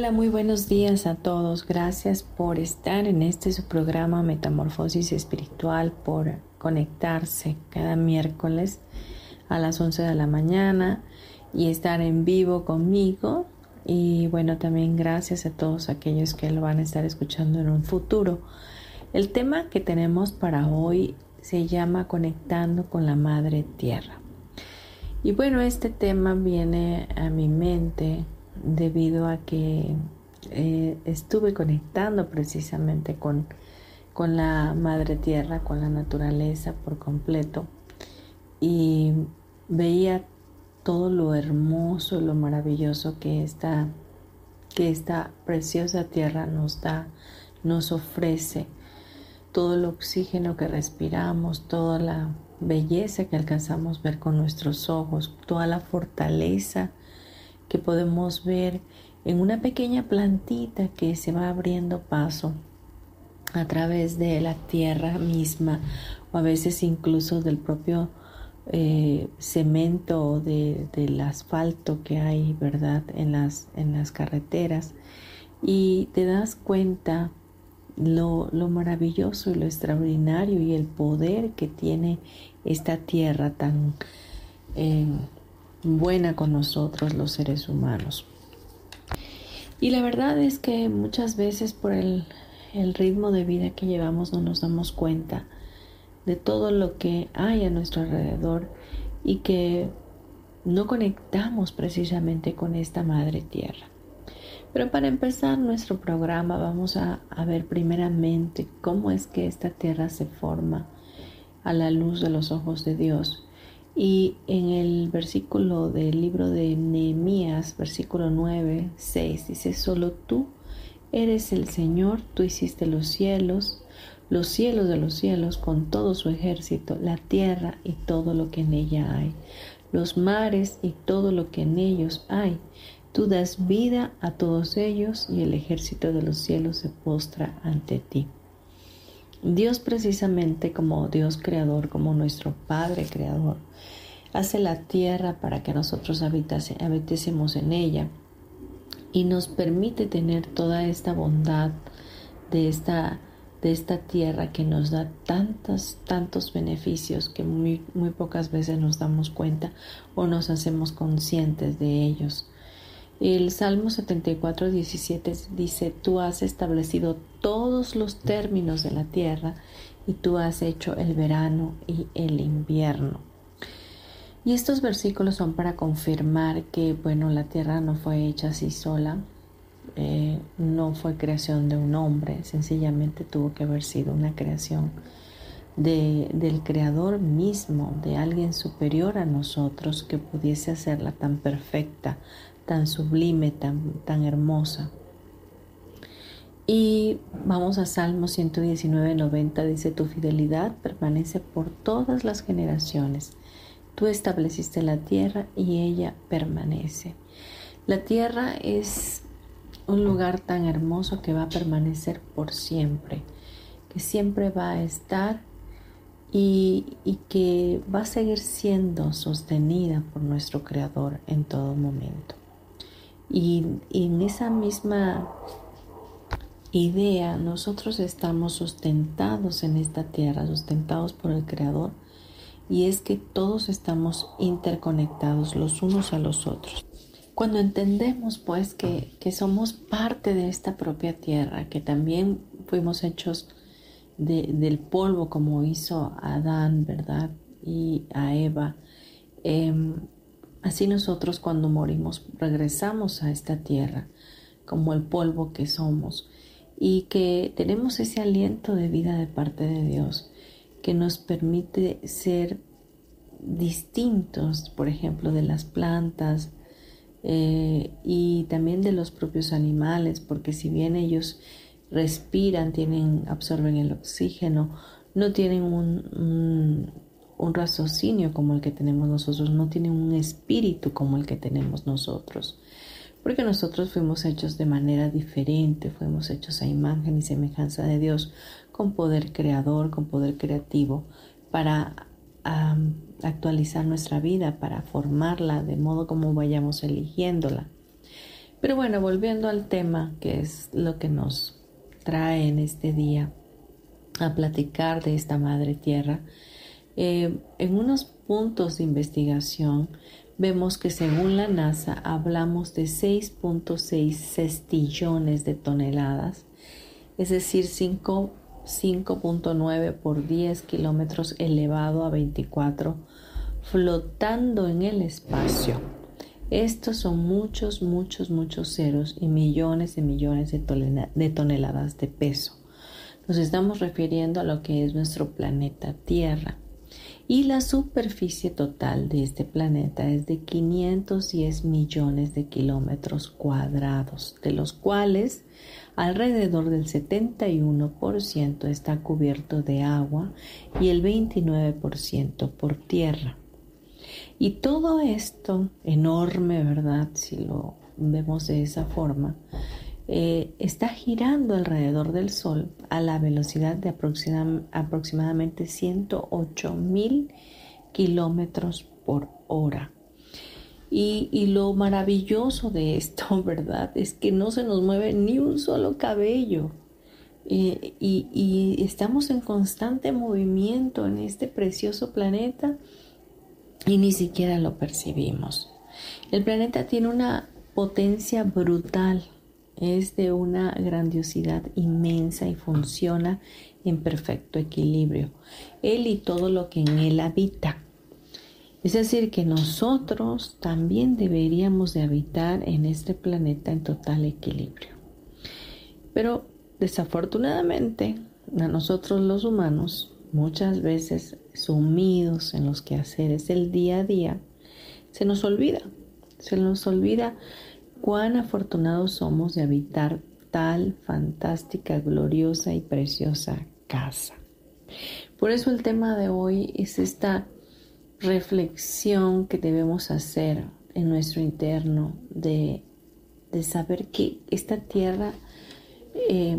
Hola, muy buenos días a todos. Gracias por estar en este su programa Metamorfosis Espiritual, por conectarse cada miércoles a las 11 de la mañana y estar en vivo conmigo. Y bueno, también gracias a todos aquellos que lo van a estar escuchando en un futuro. El tema que tenemos para hoy se llama Conectando con la Madre Tierra. Y bueno, este tema viene a mi mente debido a que eh, estuve conectando precisamente con, con la madre tierra, con la naturaleza por completo y veía todo lo hermoso, lo maravilloso que esta, que esta preciosa tierra nos da, nos ofrece, todo el oxígeno que respiramos, toda la belleza que alcanzamos ver con nuestros ojos, toda la fortaleza que podemos ver en una pequeña plantita que se va abriendo paso a través de la tierra misma o a veces incluso del propio eh, cemento o del asfalto que hay, ¿verdad?, en las, en las carreteras. Y te das cuenta lo, lo, maravilloso y lo extraordinario y el poder que tiene esta tierra tan eh, buena con nosotros los seres humanos. Y la verdad es que muchas veces por el, el ritmo de vida que llevamos no nos damos cuenta de todo lo que hay a nuestro alrededor y que no conectamos precisamente con esta madre tierra. Pero para empezar nuestro programa vamos a, a, ver primeramente cómo es que esta tierra se forma a la luz de los ojos de Dios y en el versículo del libro de Nehemías, versículo 9, 6, dice, solo tú eres el Señor, tú hiciste los cielos, los cielos de los cielos con todo su ejército, la tierra y todo lo que en ella hay, los mares y todo lo que en ellos hay. Tú das vida a todos ellos y el ejército de los cielos se postra ante ti. Dios precisamente como Dios creador, como nuestro Padre creador, hace la tierra para que nosotros habitésemos en ella y nos permite tener toda esta bondad de esta, de esta tierra que nos da tantos, tantos beneficios que muy, muy pocas veces nos damos cuenta o nos hacemos conscientes de ellos. El Salmo 74, 17 dice, tú has establecido todos los términos de la tierra y tú has hecho el verano y el invierno. Y estos versículos son para confirmar que, bueno, la tierra no fue hecha así sola, eh, no fue creación de un hombre, sencillamente tuvo que haber sido una creación de, del Creador mismo, de alguien superior a nosotros que pudiese hacerla tan perfecta, tan sublime, tan, tan hermosa. Y vamos a Salmo 119, 90, dice, tu fidelidad permanece por todas las generaciones. Tú estableciste la tierra y ella permanece. La tierra es un lugar tan hermoso que va a permanecer por siempre, que siempre va a estar y, y, que va a seguir siendo sostenida por nuestro Creador en todo momento. Y, en esa misma idea nosotros estamos sustentados en esta tierra, sustentados por el Creador, y es que todos estamos interconectados los unos a los otros. cuando entendemos pues que, somos parte de esta propia tierra, que también fuimos hechos del polvo como hizo Adán, ¿verdad? Y a Eva. Em, así nosotros cuando morimos regresamos a esta tierra como el polvo que somos y que tenemos ese aliento de vida de parte de Dios que nos permite ser distintos, por ejemplo, de las plantas eh, y también de los propios animales, porque si bien ellos respiran, tienen, absorben el oxígeno, no tienen un, un raciocinio como el que tenemos nosotros, no tienen un espíritu como el que tenemos nosotros porque nosotros fuimos hechos de manera diferente, fuimos hechos a imagen y semejanza de Dios, con poder creador, con poder creativo, para actualizar nuestra vida, para formarla de modo como vayamos eligiéndola. Pero bueno, volviendo al tema, que es lo que nos trae en este día a platicar de esta madre tierra, eh, en unos puntos de investigación vemos que según la NASA hablamos de 6.6 cestillones de toneladas, es decir, 5.9 por 10 kilómetros elevado a 24, flotando en el espacio. Estos son muchos, muchos, muchos ceros y millones y millones de toneladas de peso. Nos estamos refiriendo a lo que es nuestro planeta Tierra y la superficie total de este planeta es de 510 millones de kilómetros cuadrados, de los cuales alrededor del 71% está cubierto de agua y el 29% por tierra. Y todo esto enorme, ¿verdad? Si lo vemos de esa forma, eh, está girando alrededor del Sol a la velocidad de aproximadamente 108 mil kilómetros por hora. Y, lo maravilloso de esto, ¿verdad? Es que no se nos mueve ni un solo cabello. Eh, y estamos en constante movimiento en este precioso planeta y ni siquiera lo percibimos. El planeta tiene una potencia brutal es de una grandiosidad inmensa y funciona en perfecto equilibrio. Él y todo lo que en él habita. Es decir, que nosotros también deberíamos de habitar en este planeta en total equilibrio. Pero desafortunadamente, a nosotros los humanos, muchas veces sumidos en los quehaceres del día a día, se nos olvida, se nos olvida cuán afortunados somos de habitar tal fantástica, gloriosa y preciosa casa. Por eso el tema de hoy es esta reflexión que debemos hacer en nuestro interno de, saber que esta tierra eh,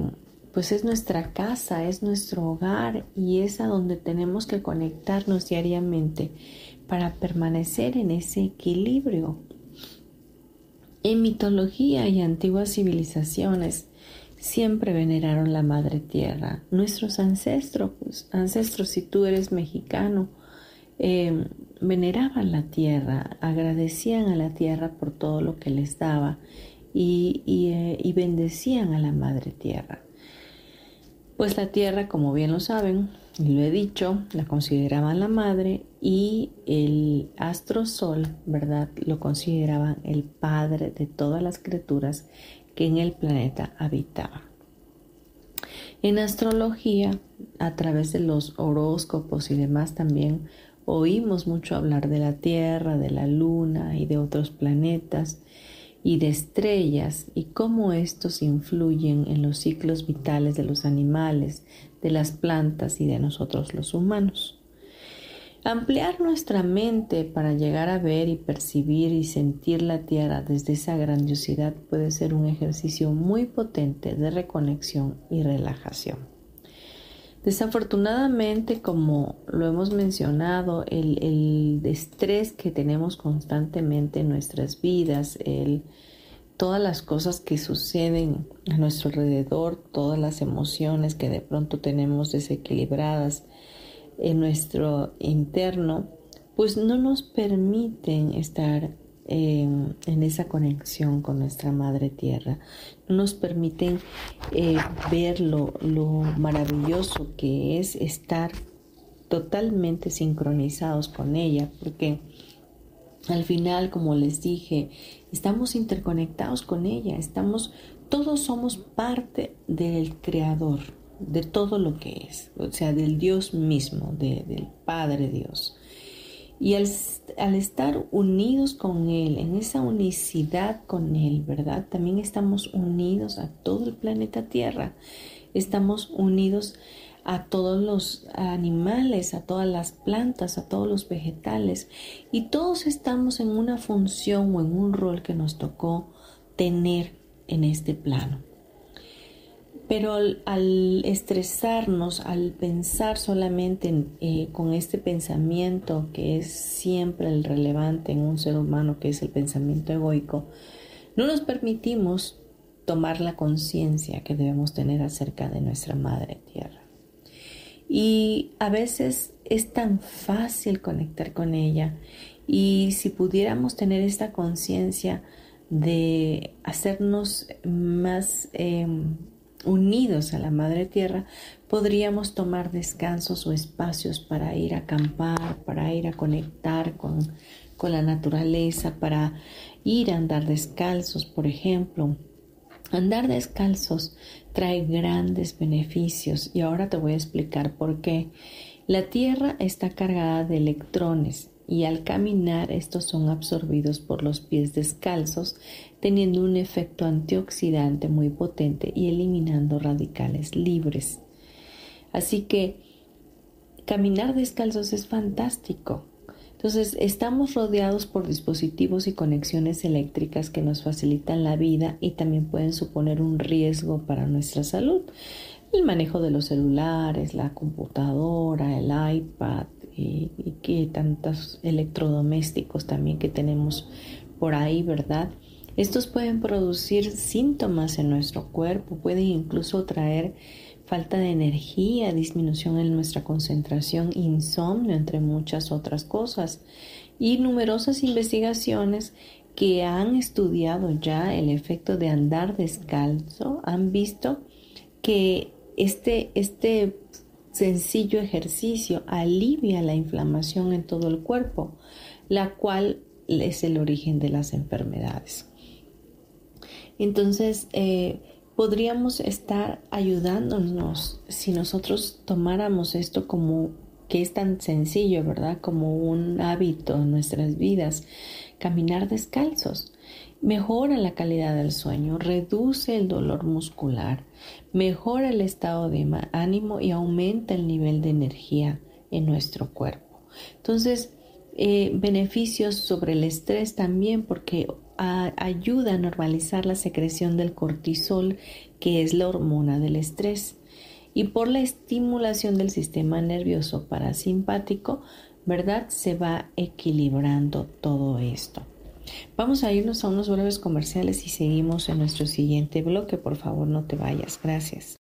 pues es nuestra casa, es nuestro hogar y es a donde tenemos que conectarnos diariamente para permanecer en ese equilibrio en mitología y antiguas civilizaciones siempre veneraron la madre tierra. Nuestros ancestros, pues, ancestros, si tú eres mexicano, em, veneraban la tierra, agradecían a la tierra por todo lo que les daba y, eh, y bendecían a la madre tierra. Pues la tierra, como bien lo saben, lo he dicho, la consideraban la madre y el astro sol, ¿verdad? Lo consideraban el padre de todas las criaturas que en el planeta habitaban. En astrología, a través de los horóscopos y demás también oímos mucho hablar de la Tierra, de la Luna y de otros planetas y de estrellas y cómo estos influyen en los ciclos vitales de los animales, de las plantas y de nosotros los humanos. Ampliar nuestra mente para llegar a ver y percibir y sentir la tierra desde esa grandiosidad puede ser un ejercicio muy potente de reconexión y relajación. Desafortunadamente, como lo hemos mencionado, el, el estrés que tenemos constantemente en nuestras vidas, el, todas las cosas que suceden a nuestro alrededor, todas las emociones que de pronto tenemos desequilibradas, en nuestro interno, pues no nos permiten estar en esa conexión con nuestra Madre Tierra, no nos permiten eh, ver lo, lo maravilloso que es estar totalmente sincronizados con ella, porque al final, como les dije, estamos interconectados con ella, estamos, todos somos parte del Creador, de todo lo que es, o sea, del Dios mismo, del Padre Dios. Y al, al, estar unidos con Él, en esa unicidad con Él, ¿verdad? También estamos unidos a todo el planeta Tierra. Estamos unidos todos los animales, a todas las plantas, a todos los vegetales. Y todos estamos en una función o en un rol que nos tocó tener en este plano. Pero al, estresarnos, al pensar solamente eh, con este pensamiento que es siempre el relevante en un ser humano, que es el pensamiento egoico, no nos permitimos tomar la conciencia que debemos tener acerca de nuestra Madre Tierra. Y a veces es tan fácil conectar con ella y si pudiéramos tener esta conciencia de hacernos más... Em, unidos a la Madre Tierra, podríamos tomar descansos o espacios para ir a acampar, para ir a conectar con, con la naturaleza, para ir a andar descalzos, por ejemplo. Andar descalzos trae grandes beneficios y ahora te voy a explicar por qué. La Tierra está cargada de electrones y al caminar estos son absorbidos por los pies descalzos, teniendo un efecto antioxidante muy potente y eliminando radicales libres. Así que caminar descalzos es fantástico. Entonces, estamos rodeados por dispositivos y conexiones eléctricas que nos facilitan la vida y también pueden suponer un riesgo para nuestra salud. El manejo de los celulares, la computadora, el iPad, y, que tantos electrodomésticos también que tenemos por ahí, ¿verdad? Estos pueden producir síntomas en nuestro cuerpo, pueden incluso traer falta de energía, disminución en nuestra concentración, insomnio, entre muchas otras cosas. Y numerosas investigaciones que han estudiado ya el efecto de andar descalzo han visto que este, este sencillo ejercicio alivia la inflamación en todo el cuerpo, la cual es el origen de las enfermedades. Entonces, eh, podríamos estar ayudándonos si nosotros tomáramos esto como que es tan sencillo, ¿verdad? Como un hábito en nuestras vidas, caminar descalzos. Mejora la calidad del sueño, reduce el dolor muscular, mejora el estado de ánimo y aumenta el nivel de energía en nuestro cuerpo. Entonces, eh, beneficios sobre el estrés también porque ayuda a normalizar la secreción del cortisol, que es la hormona del estrés. Y por la estimulación del sistema nervioso parasimpático, ¿verdad? Se va equilibrando todo esto. Vamos a irnos a unos breves comerciales y seguimos en nuestro siguiente bloque. Por favor, no te vayas. Gracias.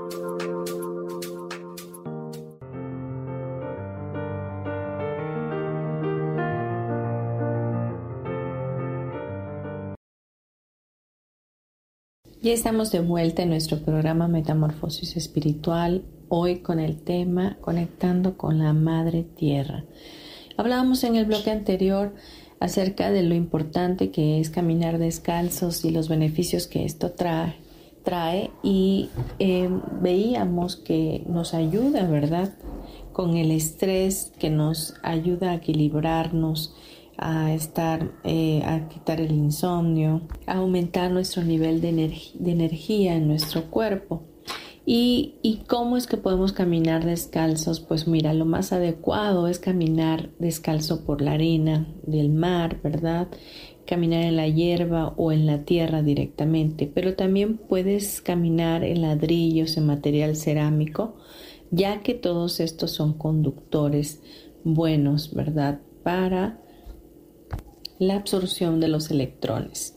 Ya estamos de vuelta en nuestro programa Metamorfosis Espiritual, hoy con el tema Conectando con la Madre Tierra. Hablábamos en el bloque anterior acerca de lo importante que es caminar descalzos y los beneficios que esto trae, trae y eh, veíamos que nos ayuda, ¿verdad? Con el estrés que nos ayuda a equilibrarnos, a estar, eh, a quitar el insomnio, a aumentar nuestro nivel de, de energía en nuestro cuerpo. ¿Y, cómo es que podemos caminar descalzos? Pues mira, lo más adecuado es caminar descalzo por la arena del mar, ¿verdad? Caminar en la hierba o en la tierra directamente, pero también puedes caminar en ladrillos, en material cerámico, ya que todos estos son conductores buenos, ¿verdad? Para la absorción de los electrones.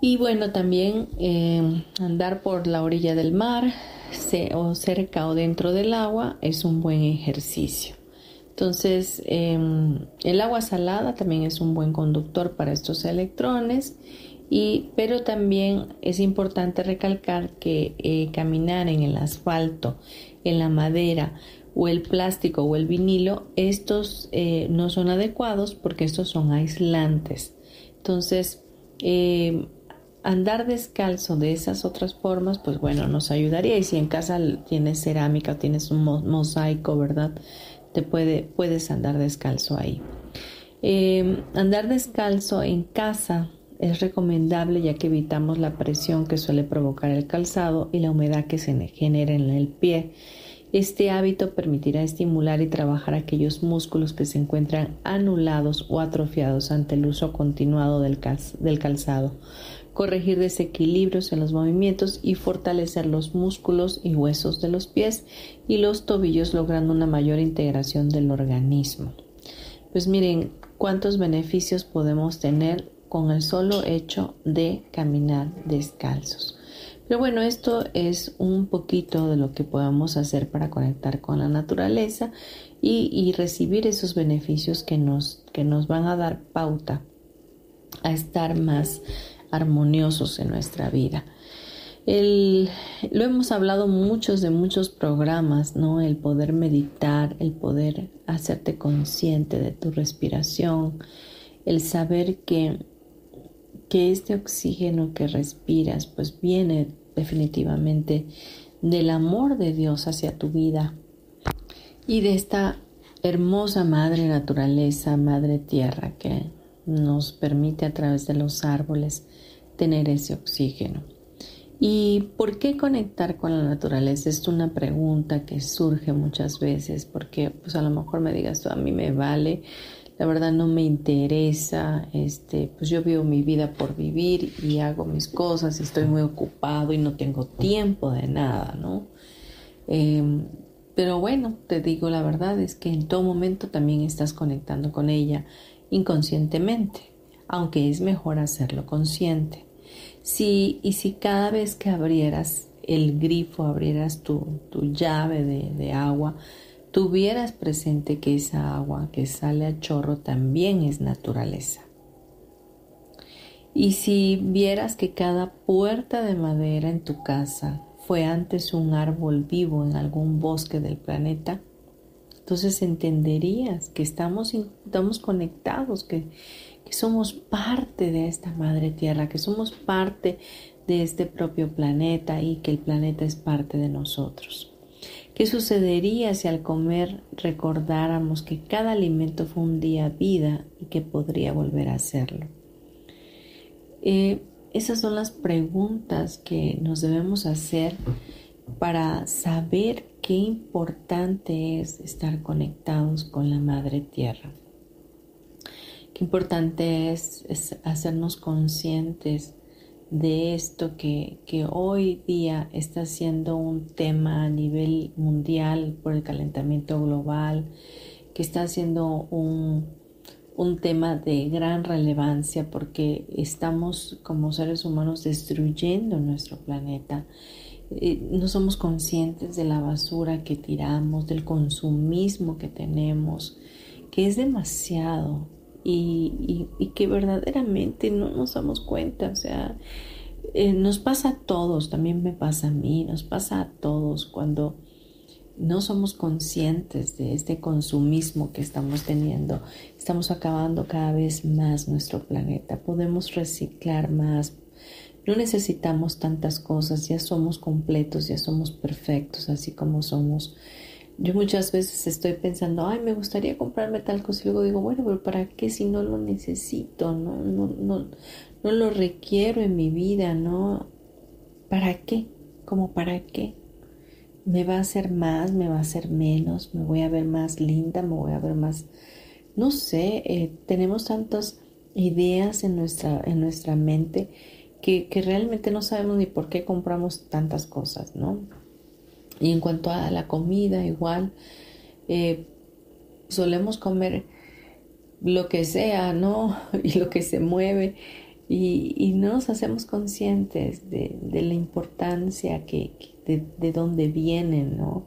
Y bueno, también eh, andar por la orilla del mar o cerca o dentro del agua es un buen ejercicio. Entonces, em, el agua salada también es un buen conductor para estos electrones, y, pero también es importante recalcar que eh, caminar en el asfalto, en la madera o el plástico o el vinilo, estos eh, no son adecuados porque estos son aislantes. Entonces, em, andar descalzo de esas otras formas, pues bueno, nos ayudaría. Y si en casa tienes cerámica o tienes un mosaico, ¿verdad? Te puede, puedes andar descalzo ahí. Em, andar descalzo en casa es recomendable ya que evitamos la presión que suele provocar el calzado y la humedad que se genera en el pie. Este hábito permitirá estimular y trabajar aquellos músculos que se encuentran anulados o atrofiados ante el uso continuado del, calzado, corregir desequilibrios en los movimientos y fortalecer los músculos y huesos de los pies y los tobillos logrando una mayor integración del organismo. Pues miren cuántos beneficios podemos tener con el solo hecho de caminar descalzos. Pero bueno, esto es un poquito de lo que podemos hacer para conectar con la naturaleza y, recibir esos beneficios que nos, que nos van a dar pauta a estar más armoniosos en nuestra vida. lo hemos hablado muchos de muchos programas, ¿no? El poder meditar, el poder hacerte consciente de tu respiración, el saber que, que este oxígeno que respiras pues viene definitivamente del amor de Dios hacia tu vida y de esta hermosa madre naturaleza, madre tierra que nos permite a través de los árboles tener ese oxígeno. ¿Y por qué conectar con la naturaleza? Es una pregunta que surge muchas veces porque pues a lo mejor me digas tú, a mí me vale, la verdad no me interesa, este, pues yo vivo mi vida por vivir y hago mis cosas y estoy muy ocupado y no tengo tiempo de nada, ¿no? Em, pero bueno, te digo la verdad es que en todo momento también estás conectando con ella inconscientemente, aunque es mejor hacerlo consciente. Si, y si cada vez que abrieras el grifo, abrieras tu, llave de, de agua, tuvieras presente que esa agua que sale a chorro también es naturaleza. Y si vieras que cada puerta de madera en tu casa fue antes un árbol vivo en algún bosque del planeta, entonces entenderías que estamos, estamos conectados, que, que somos parte de esta madre tierra, que somos parte de este propio planeta y que el planeta es parte de nosotros. ¿Qué sucedería si al comer recordáramos que cada alimento fue un día vida y que podría volver a serlo? Eh, esas son las preguntas que nos debemos hacer para saber qué importante es estar conectados con la Madre Tierra. Qué importante es, hacernos conscientes de esto que, hoy día está siendo un tema a nivel mundial por el calentamiento global, que está siendo un, un tema de gran relevancia porque estamos como seres humanos destruyendo nuestro planeta. Eh, no somos conscientes de la basura que tiramos, del consumismo que tenemos, que es demasiado y, que verdaderamente no nos damos cuenta. O sea, eh, nos pasa a todos, también me pasa a mí, nos pasa a todos cuando no somos conscientes de este consumismo que estamos teniendo. Estamos acabando cada vez más nuestro planeta. Podemos reciclar más. No necesitamos tantas cosas. Ya somos completos, ya somos perfectos, así como somos. Yo muchas veces estoy pensando, ay, me gustaría comprarme tal cosa y luego digo, bueno, pero ¿para qué si no lo necesito? No, no, no, no lo requiero en mi vida, ¿no? ¿Para qué? ¿Cómo para qué? me va a hacer más, me va a hacer menos, me voy a ver más linda, me voy a ver más, no sé, eh, tenemos tantas ideas en nuestra, en nuestra mente que, realmente no sabemos ni por qué compramos tantas cosas, ¿no? Y en cuanto a la comida, igual, eh, solemos comer lo que sea, ¿no? Y lo que se mueve. Y, no nos hacemos conscientes de, la importancia que, de, dónde vienen, ¿no?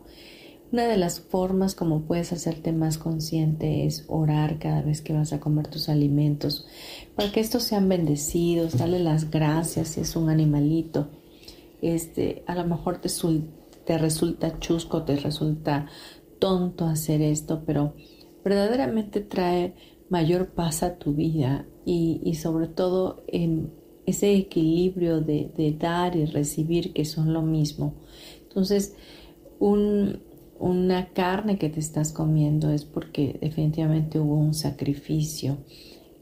Una de las formas como puedes hacerte más consciente es orar cada vez que vas a comer tus alimentos, para que estos sean bendecidos, darle las gracias si es un animalito. Este, a lo mejor te, te resulta chusco, te resulta tonto hacer esto, pero verdaderamente trae mayor paz a tu vida y, sobre todo ese equilibrio de, dar y recibir que son lo mismo. Entonces, una carne que te estás comiendo es porque definitivamente hubo un sacrificio.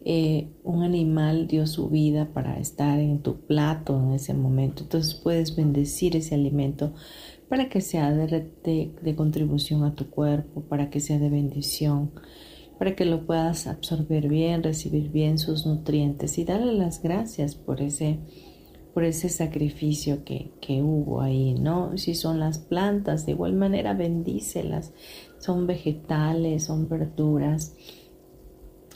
Eh, un animal dio su vida para estar en tu plato en ese momento. Entonces puedes bendecir ese alimento para que sea de, de contribución a tu cuerpo, para que sea de bendición para que lo puedas absorber bien, recibir bien sus nutrientes y darle las gracias por ese, por ese sacrificio que, que hubo ahí, ¿no? Si son las plantas, de igual manera bendícelas, son vegetales, son verduras,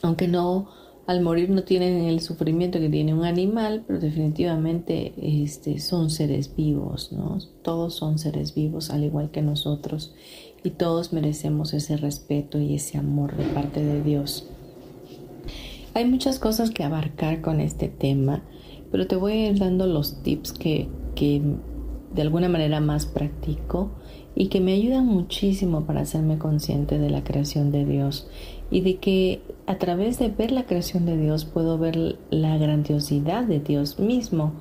aunque no al morir no tienen el sufrimiento que tiene un animal, pero definitivamente este, son seres vivos, ¿no? Todos son seres vivos, al igual que nosotros y todos merecemos ese respeto y ese amor de parte de Dios. Hay muchas cosas que abarcar con este tema, pero te voy a ir dando los tips que, que de alguna manera más practico y que me ayudan muchísimo para hacerme consciente de la creación de Dios y de que a través de ver la creación de Dios puedo ver la grandiosidad de Dios mismo,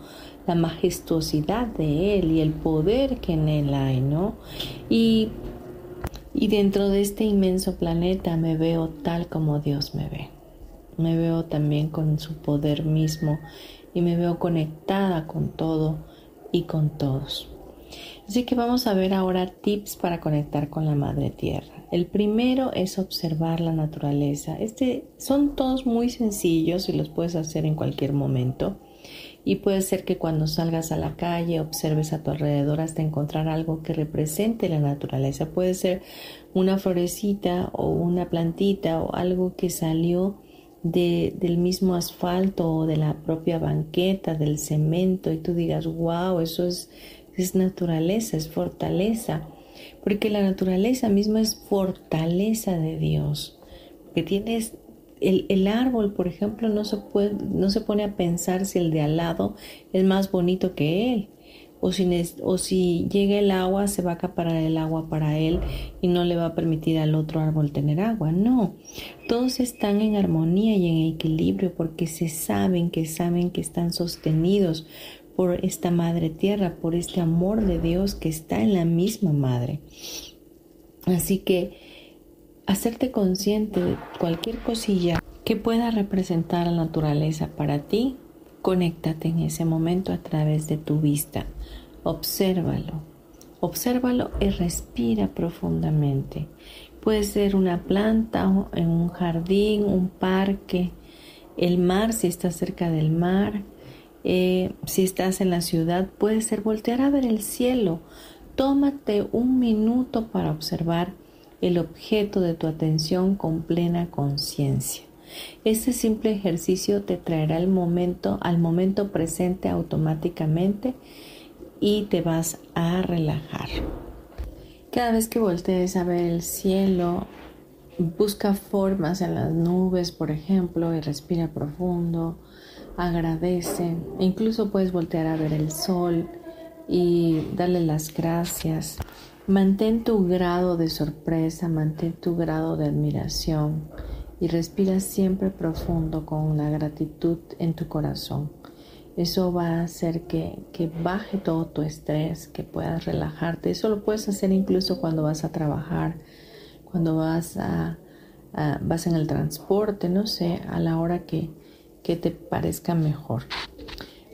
la majestuosidad de Él y el poder que en Él hay, ¿no? Y y dentro de este inmenso planeta me veo tal como Dios me ve. Me veo también con su poder mismo y me veo conectada con todo y con todos. Así que vamos a ver ahora tips para conectar con la Madre Tierra. El primero es observar la naturaleza. Este son todos muy sencillos y los puedes hacer en cualquier momento y puede ser que cuando salgas a la calle observes a tu alrededor hasta encontrar algo que represente la naturaleza. Puede ser una florecita o una plantita o algo que salió de, del mismo asfalto o de la propia banqueta, del cemento y tú digas, wow, eso es, es naturaleza, es fortaleza. Porque la naturaleza misma es fortaleza de Dios. Que tienes el, árbol, por ejemplo, no se, puede, no se pone a pensar si el de al lado es más bonito que él. O si, llega el agua, se va a acaparar el agua para él y no le va a permitir al otro árbol tener agua. No, todos están en armonía y en equilibrio porque se saben que saben que están sostenidos por esta madre tierra, por este amor de Dios que está en la misma madre. Así que hacerte consciente de cualquier cosilla que pueda representar la naturaleza para ti Conéctate en ese momento a través de tu vista. Obsérvalo. Obsérvalo y respira profundamente. Puede ser una planta en un jardín, un parque, el mar si estás cerca del mar. Eh, si estás en la ciudad, puede ser voltear a ver el cielo. Tómate un minuto para observar el objeto de tu atención con plena conciencia. Este simple ejercicio te traerá el momento al momento presente automáticamente y te vas a relajar. Cada vez que voltees a ver el cielo, busca formas en las nubes, por ejemplo, y respira profundo, agradece. incluso puedes voltear a ver el sol y darle las gracias. Mantén tu grado de sorpresa, mantén tu grado de admiración y respira siempre profundo con una gratitud en tu corazón. Eso va a hacer que, baje todo tu estrés, que puedas relajarte. Eso lo puedes hacer incluso cuando vas a trabajar, cuando vas, a, vas en el transporte, no sé, a la hora que, te parezca mejor.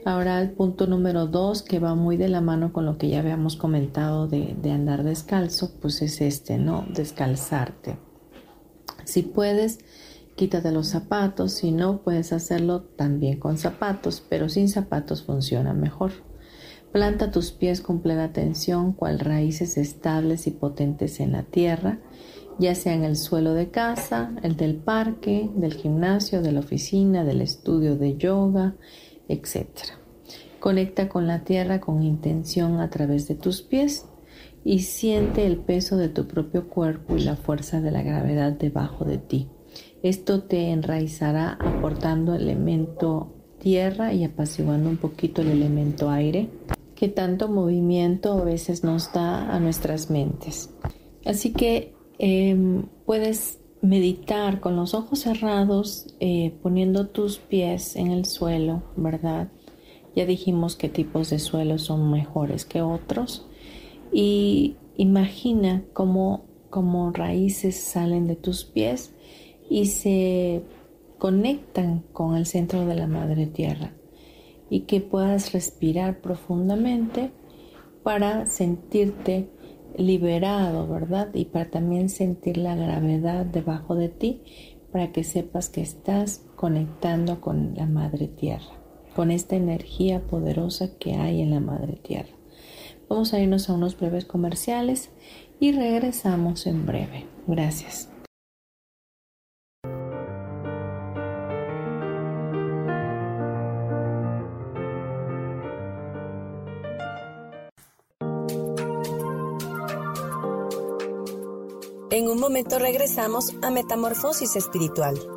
Ahora el punto número dos, que va muy de la mano con lo que ya habíamos comentado de, de andar descalzo, pues es este, ¿no? Descalzarte. Si puedes, quítate los zapatos, si no, puedes hacerlo también con zapatos, pero sin zapatos funciona mejor. Planta tus pies con plena tensión, cual raíces estables y potentes en la tierra, ya sea en el suelo de casa, el del parque, del gimnasio, de la oficina, del estudio de yoga, etc. Conecta con la tierra con intención a través de tus pies y siente el peso de tu propio cuerpo y la fuerza de la gravedad debajo de ti. Esto te enraizará aportando elemento tierra y apaciguando un poquito el elemento aire que tanto movimiento a veces nos da a nuestras mentes. Así que em, puedes meditar con los ojos cerrados, eh, poniendo tus pies en el suelo, ¿verdad? Ya dijimos qué tipos de suelos son mejores que otros y imagina cómo, raíces salen de tus pies y se conectan con el centro de la madre tierra y que puedas respirar profundamente para sentirte liberado, ¿verdad? Y para también sentir la gravedad debajo de ti, para que sepas que estás conectando con la madre tierra, con esta energía poderosa que hay en la madre tierra. Vamos a irnos a unos breves comerciales y regresamos en breve. Gracias. En un momento regresamos a Metamorfosis Espiritual.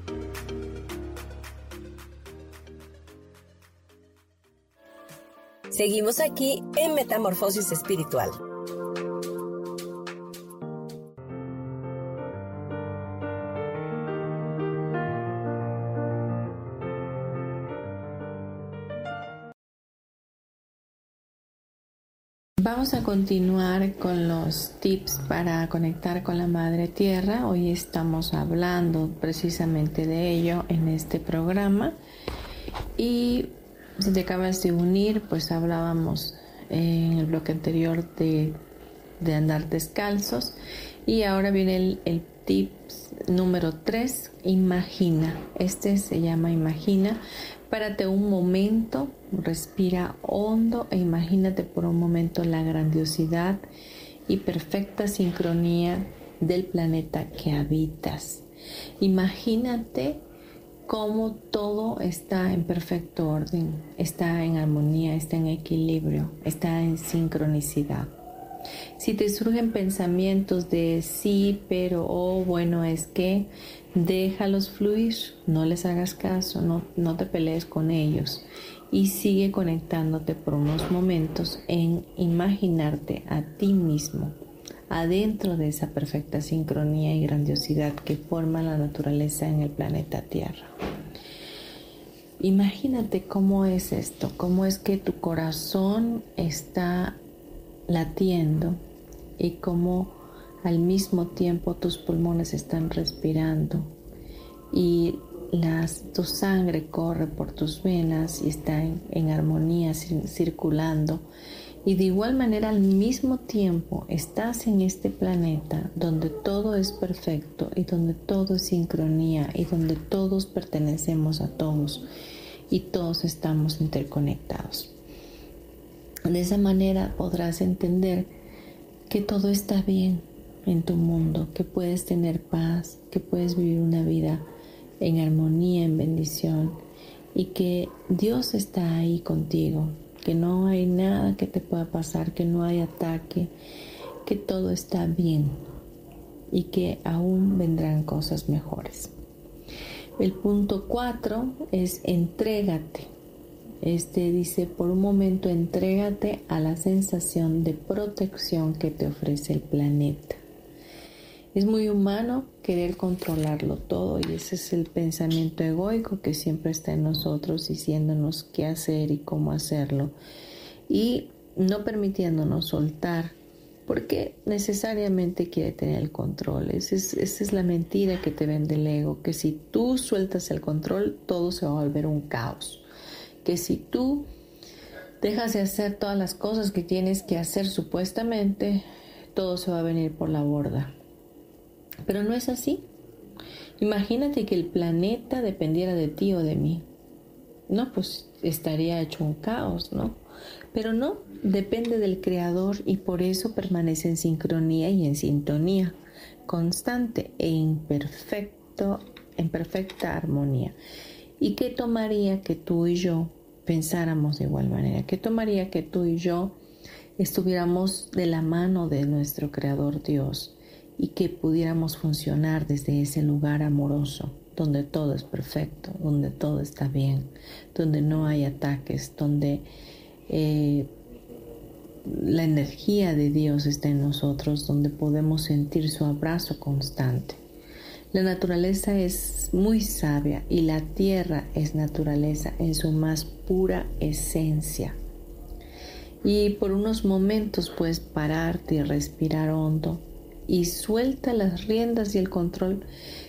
Seguimos aquí en Metamorfosis Espiritual. Vamos a continuar con los tips para conectar con la Madre Tierra. Hoy estamos hablando precisamente de ello en este programa. Y si te acabas de unir, pues hablábamos en el bloque anterior de, andar descalzos. Y ahora viene el, el número 3, imagina. Este se llama imagina Párate un momento, respira hondo e imagínate por un momento la grandiosidad y perfecta sincronía del planeta que habitas. Imagínate cómo todo está en perfecto orden, está en armonía, está en equilibrio, está en sincronicidad. Si te surgen pensamientos de sí, pero, oh, bueno, es que, déjalos fluir, no les hagas caso, no, no te pelees con ellos y sigue conectándote por unos momentos en imaginarte a ti mismo adentro de esa perfecta sincronía y grandiosidad que forma la naturaleza en el planeta Tierra. Imagínate cómo es esto, cómo es que tu corazón está latiendo y cómo al mismo tiempo tus pulmones están respirando y tu sangre corre por tus venas y está en, armonía circulando. Y de igual manera al mismo tiempo estás en este planeta donde todo es perfecto y donde todo es sincronía y donde todos pertenecemos a todos y todos estamos interconectados. De esa manera podrás entender que todo está bien en tu mundo, que puedes tener paz, que puedes vivir una vida en armonía, en bendición y que Dios está ahí contigo, que no hay nada que te pueda pasar, que no hay ataque, que todo está bien y que aún vendrán cosas mejores. El punto cuatro es entrégate. Este dice, por un momento entrégate a la sensación de protección que te ofrece el planeta. Es muy humano querer controlarlo todo y ese es el pensamiento egoico que siempre está en nosotros diciéndonos qué hacer y cómo hacerlo y no permitiéndonos soltar porque necesariamente quiere tener el control. Esa es, esa es la mentira que te vende el ego, que si tú sueltas el control todo se va a volver un caos que si tú dejas de hacer todas las cosas que tienes que hacer supuestamente, todo se va a venir por la borda. Pero no es así. Imagínate que el planeta dependiera de ti o de mí. No, pues estaría hecho un caos, ¿no? Pero no, depende del creador y por eso permanece en sincronía y en sintonía constante e imperfecto, en perfecta armonía. ¿Y qué tomaría que tú y yo pensáramos de igual manera? ¿Qué tomaría que tú y yo estuviéramos de la mano de nuestro Creador Dios y que pudiéramos funcionar desde ese lugar amoroso, donde todo es perfecto, donde todo está bien, donde no hay ataques, donde eh, la energía de Dios está en nosotros, donde podemos sentir su abrazo constante? La naturaleza es muy sabia y la tierra es naturaleza en su más pura esencia. Y por unos momentos puedes pararte y respirar hondo y suelta las riendas y el control.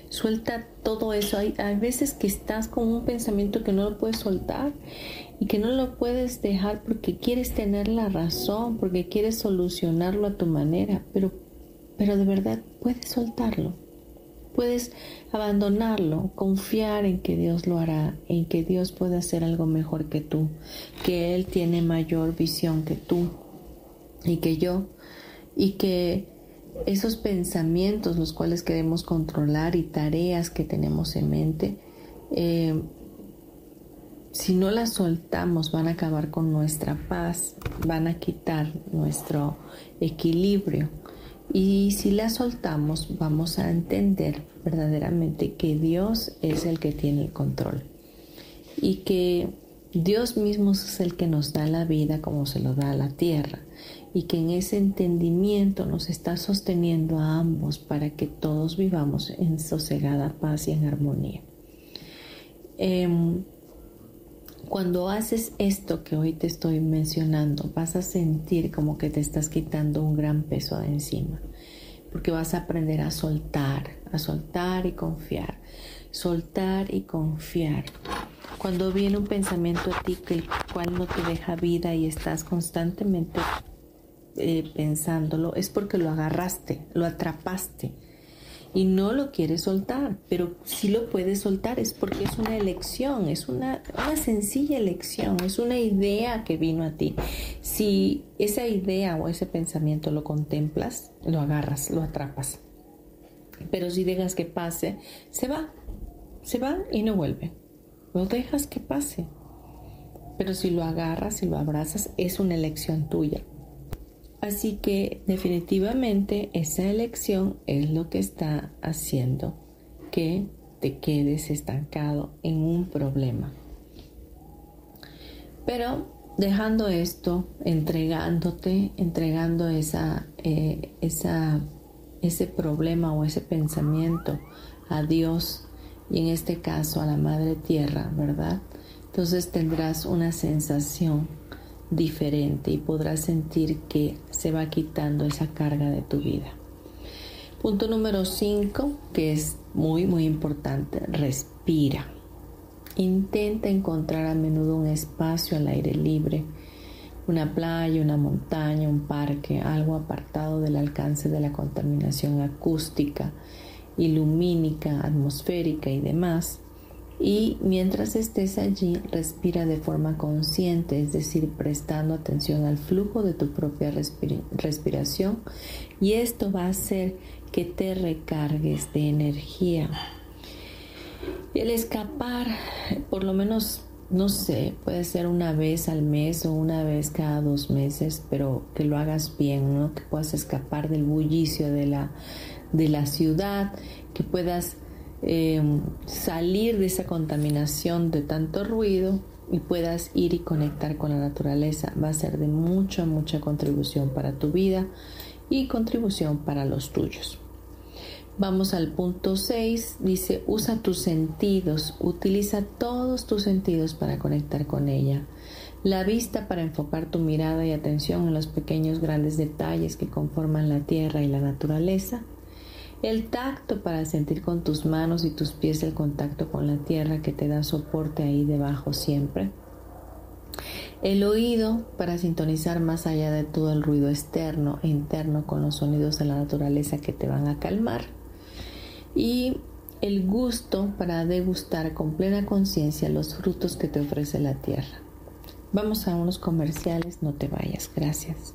Suelta todo eso. Hay, hay veces que estás con un pensamiento que no lo puedes soltar y que no lo puedes dejar porque quieres tener la razón, porque quieres solucionarlo a tu manera, pero, pero de verdad puedes soltarlo Puedes abandonarlo, confiar en que Dios lo hará, en que Dios puede hacer algo mejor que tú, que Él tiene mayor visión que tú y que yo, y que esos pensamientos los cuales queremos controlar y tareas que tenemos en mente, eh, si no las soltamos van a acabar con nuestra paz, van a quitar nuestro equilibrio. Y si la soltamos, vamos a entender verdaderamente que Dios es el que tiene el control y que Dios mismo es el que nos da la vida como se lo da a la tierra y que en ese entendimiento nos está sosteniendo a ambos para que todos vivamos en sosegada paz y en armonía. Em, Cuando haces esto que hoy te estoy mencionando, vas a sentir como que te estás quitando un gran peso de encima, porque vas a aprender a soltar, a soltar y confiar, soltar y confiar. Cuando viene un pensamiento a ti que el cual no te deja vida y estás constantemente eh, pensándolo, es porque lo agarraste, lo atrapaste y no lo quieres soltar, pero si lo puedes soltar es porque es una elección, es una, una sencilla elección, es una idea que vino a ti. Si esa idea o ese pensamiento lo contemplas, lo agarras, lo atrapas. Pero si dejas que pase, se va, se va y no vuelve. Lo dejas que pase. Pero si lo agarras y lo abrazas, es una elección tuya. Así que definitivamente esa elección es lo que está haciendo que te quedes estancado en un problema. Pero dejando esto, entregándote, entregando eh, ese problema o ese pensamiento a Dios y en este caso a la Madre Tierra, ¿verdad? Entonces tendrás una sensación diferente y podrás sentir que se va quitando esa carga de tu vida. Punto número 5, que es muy muy importante, respira. Intenta encontrar a menudo un espacio al aire libre, una playa, una montaña, un parque, algo apartado del alcance de la contaminación acústica, ilumínica, atmosférica y demás y mientras estés allí, respira de forma consciente, es decir, prestando atención al flujo de tu propia respiración y esto va a hacer que te recargues de energía. El escapar, por lo menos, no sé, puede ser una vez al mes o una vez cada dos meses, pero que lo hagas bien, ¿no? Que puedas escapar del bullicio de la, de la ciudad, que puedas Em, salir de esa contaminación de tanto ruido y puedas ir y conectar con la naturaleza. Va a ser de mucha, mucha contribución para tu vida y contribución para los tuyos. Vamos al punto 6, dice, usa tus sentidos, utiliza todos tus sentidos para conectar con ella. La vista para enfocar tu mirada y atención en los pequeños grandes detalles que conforman la tierra y la naturaleza el tacto para sentir con tus manos y tus pies el contacto con la tierra que te da soporte ahí debajo siempre. El oído para sintonizar más allá de todo el ruido externo e interno con los sonidos de la naturaleza que te van a calmar. Y el gusto para degustar con plena conciencia los frutos que te ofrece la tierra. Vamos a unos comerciales, no te vayas, gracias.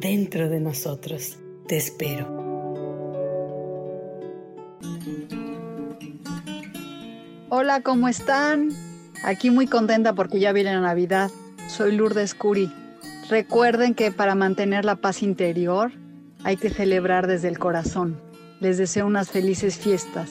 dentro de nosotros. Te espero. Hola, ¿cómo están? Aquí muy contenta porque ya viene la Navidad. Soy Lourdes Curi. Recuerden que para mantener la paz interior hay que celebrar desde el corazón. Les deseo unas felices fiestas.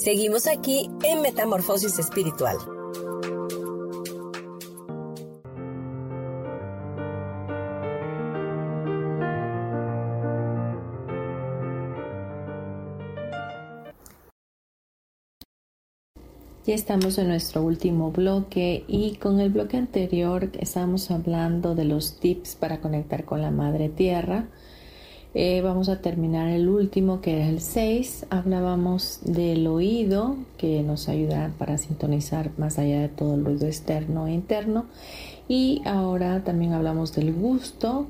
Seguimos aquí en Metamorfosis Espiritual. Ya estamos en nuestro último bloque y con el bloque anterior estamos hablando de los tips para conectar con la Madre Tierra. Eh, vamos a terminar el último que era el 6. Hablábamos del oído que nos ayuda para sintonizar más allá de todo el ruido externo e interno. Y ahora también hablamos del gusto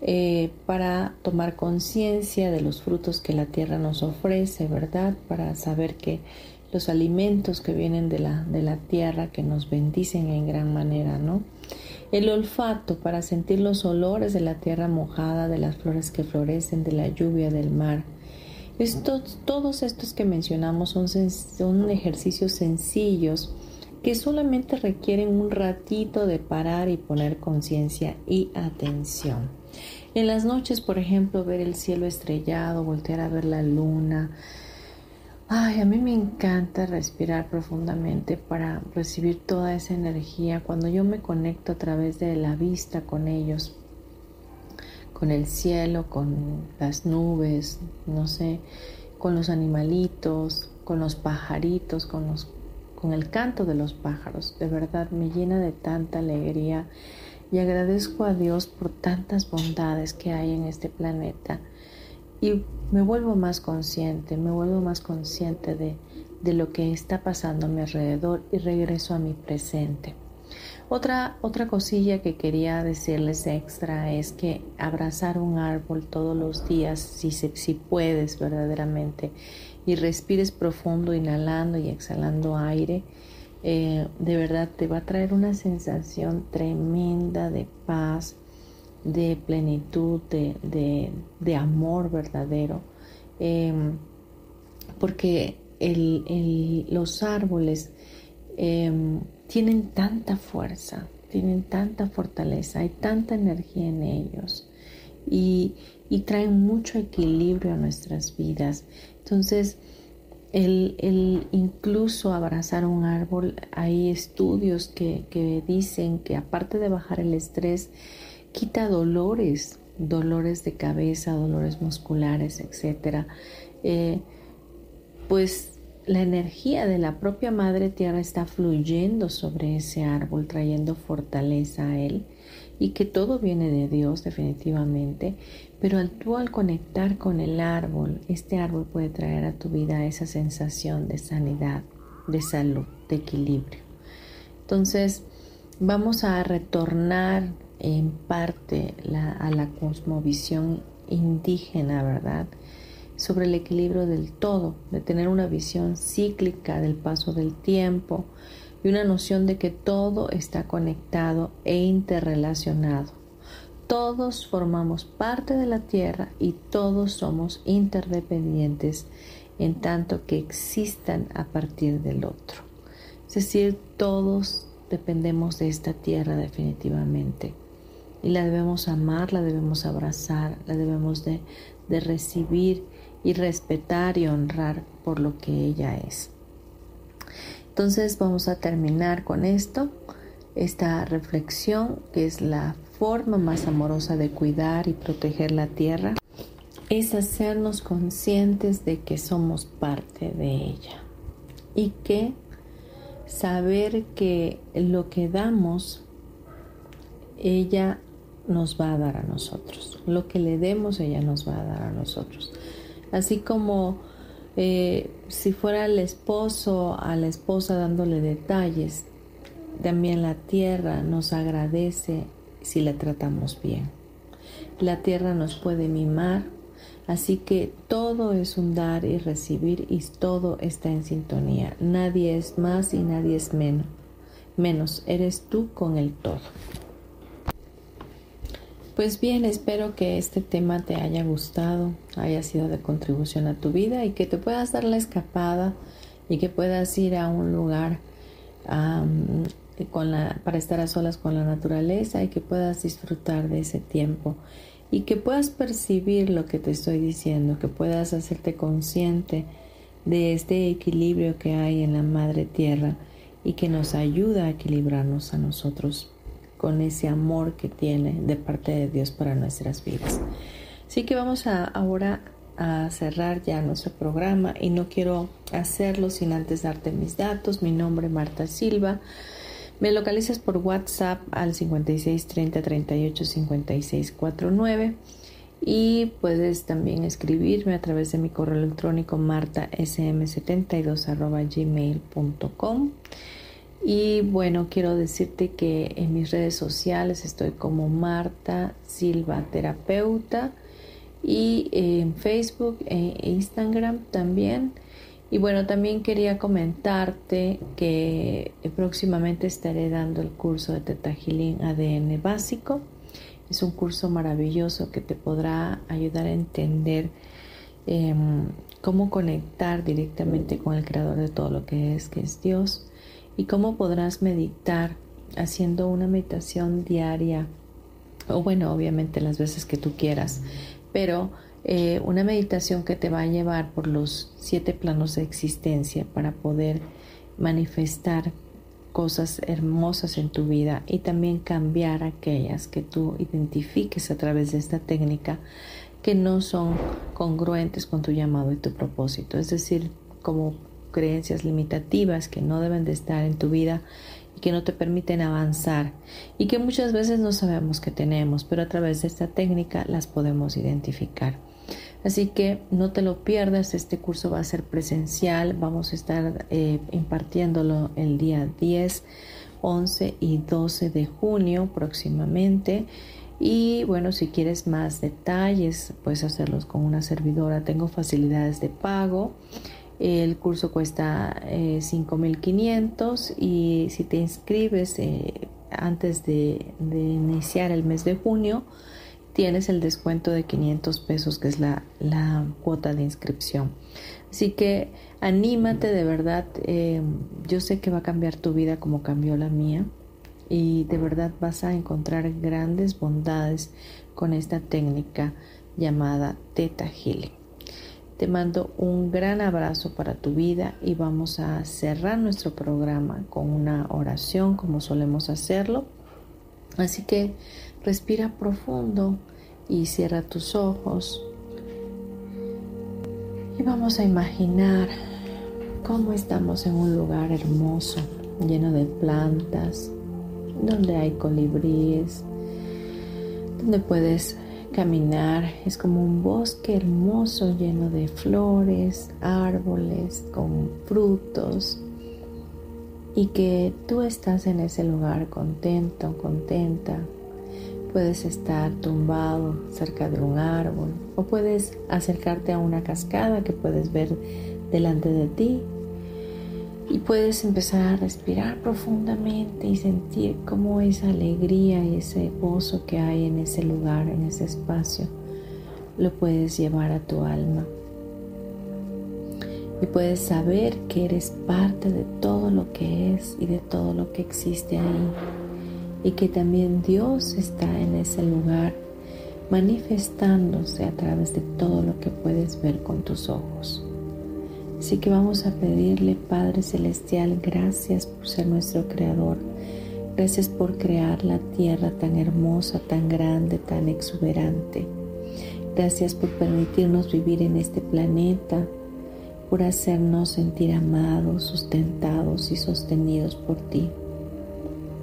eh, para tomar conciencia de los frutos que la tierra nos ofrece, ¿verdad? Para saber que los alimentos que vienen de la, de la tierra que nos bendicen en gran manera, ¿no? El olfato para sentir los olores de la tierra mojada, de las flores que florecen, de la lluvia del mar. Estos, todos estos que mencionamos son, son ejercicios sencillos que solamente requieren un ratito de parar y poner conciencia y atención. En las noches, por ejemplo, ver el cielo estrellado, voltear a ver la luna. Ay, a mí me encanta respirar profundamente para recibir toda esa energía. Cuando yo me conecto a través de la vista con ellos, con el cielo, con las nubes, no sé, con los animalitos, con los pajaritos, con los con el canto de los pájaros. De verdad me llena de tanta alegría y agradezco a Dios por tantas bondades que hay en este planeta y me vuelvo más consciente, me vuelvo más consciente de, de lo que está pasando a mi alrededor y regreso a mi presente. Otra, otra cosilla que quería decirles extra es que abrazar un árbol todos los días, si, si puedes verdaderamente, y respires profundo, inhalando y exhalando aire, eh, de verdad te va a traer una sensación tremenda de paz, de plenitud, de, amor verdadero. Em, porque los árboles em, tienen tanta fuerza, tienen tanta fortaleza, hay tanta energía en ellos y, y traen mucho equilibrio a nuestras vidas. Entonces, el, incluso abrazar un árbol, hay estudios que, dicen que aparte de bajar el estrés, quita dolores, dolores de cabeza, dolores musculares, etc. Eh, pues la energía de la propia Madre Tierra está fluyendo sobre ese árbol, trayendo fortaleza a él y que todo viene de Dios definitivamente, pero al tú al conectar con el árbol, este árbol puede traer a tu vida esa sensación de sanidad, de salud, de equilibrio. Entonces, vamos a retornar en parte a la cosmovisión indígena, ¿verdad? Sobre el equilibrio del todo, de tener una visión cíclica del paso del tiempo, y una noción de que todo está conectado e interrelacionado. Todos formamos parte de la Tierra y todos somos interdependientes en tanto que existan a partir del otro. Es decir, todos dependemos de esta Tierra definitivamente y la debemos amar, la debemos abrazar, la debemos de, de recibir y respetar y honrar por lo que ella es. Entonces vamos a terminar con esto, esta reflexión que es la forma más amorosa de cuidar y proteger la tierra, es hacernos conscientes de que somos parte de ella y que saber que lo que damos, ella nos va a dar a nosotros. Lo que le demos, ella nos va a dar a nosotros. Así como eh, si fuera el esposo a la esposa dándole detalles, también la tierra nos agradece si la tratamos bien. La tierra nos puede mimar, así que todo es un dar y recibir y todo está en sintonía. Nadie es más y nadie es menos. Menos eres tú con el todo. Pues bien, espero que este tema te haya gustado, haya sido de contribución a tu vida y que te puedas dar la escapada y que puedas ir a un lugar para estar a solas con la naturaleza y que puedas disfrutar de ese tiempo y que puedas percibir lo que te estoy diciendo, que puedas hacerte consciente de este equilibrio que hay en la madre tierra y que nos ayuda a equilibrarnos a nosotros con ese amor que tiene de parte de Dios para nuestras vidas. Así que vamos a ahora a cerrar ya nuestro programa y no quiero hacerlo sin antes darte mis datos. Mi nombre es Marta Silva. Me localizas por WhatsApp al 56 30 38 56 49 y puedes también escribirme a través de mi correo electrónico martasm72 gmail.com y bueno, quiero decirte que en mis redes sociales estoy como Marta Silva Terapeuta y en Facebook e Instagram también. Y bueno, también quería comentarte que próximamente estaré dando el curso de Teta ADN básico. Es un curso maravilloso que te podrá ayudar a entender em, cómo conectar directamente con el creador de todo lo que es, que es Dios y cómo podrás meditar haciendo una meditación diaria o bueno, obviamente las veces que tú quieras, pero eh, una meditación que te va a llevar por los siete planos de existencia para poder manifestar cosas hermosas en tu vida y también cambiar aquellas que tú identifiques a través de esta técnica que no son congruentes con tu llamado y tu propósito, es decir, como creencias limitativas que no deben de estar en tu vida y que no te permiten avanzar y que muchas veces no sabemos que tenemos, pero a través de esta técnica las podemos identificar. Así que no te lo pierdas, este curso va a ser presencial, vamos a estar eh, impartiéndolo el día 10, 11 y 12 de junio próximamente. Y bueno, si quieres más detalles, puedes hacerlos con una servidora. Tengo facilidades de pago el curso cuesta 5.500 eh, y si te inscribes eh, antes de, iniciar el mes de junio, tienes el descuento de 500 pesos, que es la, cuota de inscripción. Así que anímate de verdad. Eh, yo sé que va a cambiar tu vida como cambió la mía y de verdad vas a encontrar grandes bondades con esta técnica llamada Teta Healing. Te mando un gran abrazo para tu vida y vamos a cerrar nuestro programa con una oración como solemos hacerlo. Así que respira profundo y cierra tus ojos. Y vamos a imaginar cómo estamos en un lugar hermoso, lleno de plantas, donde hay colibríes, donde puedes caminar es como un bosque hermoso lleno de flores, árboles, con frutos y que tú estás en ese lugar contento, contenta. Puedes estar tumbado cerca de un árbol o puedes acercarte a una cascada que puedes ver delante de ti y puedes empezar a respirar profundamente y sentir cómo esa alegría y ese gozo que hay en ese lugar, en ese espacio, lo puedes llevar a tu alma. Y puedes saber que eres parte de todo lo que es y de todo lo que existe ahí. Y que también Dios está en ese lugar manifestándose a través de todo lo que puedes ver con tus ojos. Así que vamos a pedirle, Padre Celestial, gracias por ser nuestro Creador. Gracias por crear la tierra tan hermosa, tan grande, tan exuberante. Gracias por permitirnos vivir en este planeta, por hacernos sentir amados, sustentados y sostenidos por ti.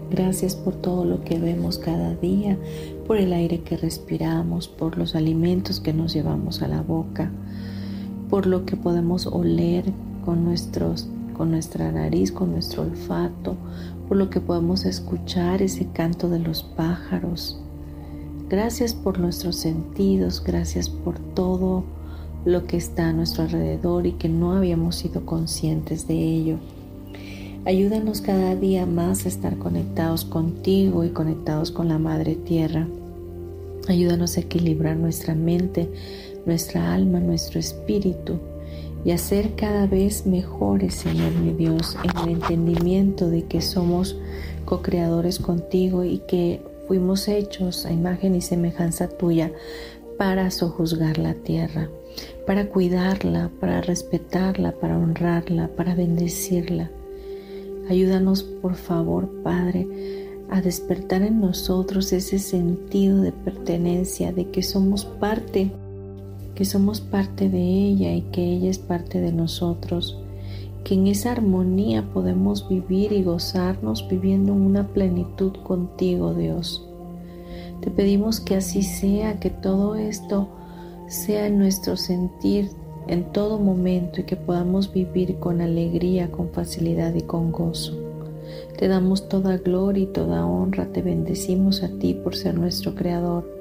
Gracias por todo lo que vemos cada día, por el aire que respiramos, por los alimentos que nos llevamos a la boca, por lo que podemos oler con, nuestros, con nuestra nariz, con nuestro olfato, por lo que podemos escuchar ese canto de los pájaros. Gracias por nuestros sentidos, gracias por todo lo que está a nuestro alrededor y que no habíamos sido conscientes de ello. Ayúdanos cada día más a estar conectados contigo y conectados con la Madre Tierra. Ayúdanos a equilibrar nuestra mente, nuestra alma, nuestro espíritu y hacer cada vez mejores, Señor mi Dios, en el entendimiento de que somos co-creadores contigo y que fuimos hechos a imagen y semejanza tuya para sojuzgar la tierra, para cuidarla, para respetarla, para honrarla, para bendecirla. Ayúdanos, por favor, Padre, a despertar en nosotros ese sentido de pertenencia, de que somos parte que somos parte de ella y que ella es parte de nosotros, que en esa armonía podemos vivir y gozarnos viviendo en una plenitud contigo, Dios. Te pedimos que así sea, que todo esto sea en nuestro sentir en todo momento y que podamos vivir con alegría, con facilidad y con gozo. Te damos toda gloria y toda honra, te bendecimos a ti por ser nuestro Creador.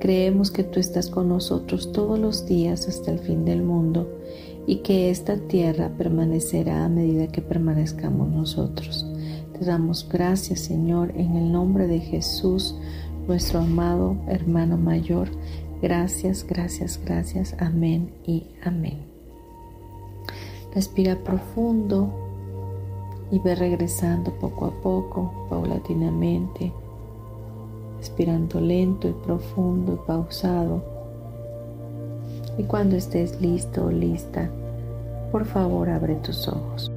Creemos que tú estás con nosotros todos los días hasta el fin del mundo y que esta tierra permanecerá a medida que permanezcamos nosotros. Te damos gracias, Señor, en el nombre de Jesús, nuestro amado hermano mayor. Gracias, gracias, gracias. Amén y amén. Respira profundo y ve regresando poco a poco, paulatinamente, respirando lento y profundo y pausado. Y cuando estés listo o lista, por favor abre tus ojos.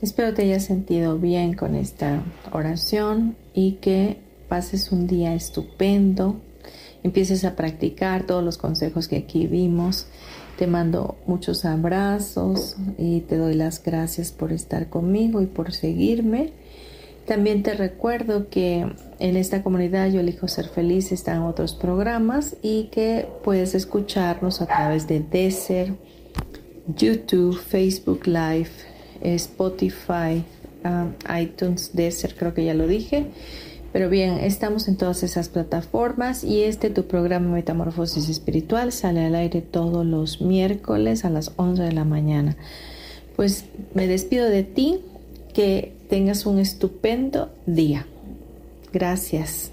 Espero te hayas sentido bien con esta oración y que pases un día estupendo, empieces a practicar todos los consejos que aquí vimos te mando muchos abrazos y te doy las gracias por estar conmigo y por seguirme. También te recuerdo que en esta comunidad Yo elijo ser feliz están otros programas y que puedes escucharnos a través de Desert, YouTube, Facebook Live, Spotify, um, iTunes, Desert, creo que ya lo dije pero bien, estamos en todas esas plataformas y este tu programa Metamorfosis Espiritual sale al aire todos los miércoles a las 11 de la mañana. Pues me despido de ti, que tengas un estupendo día. Gracias.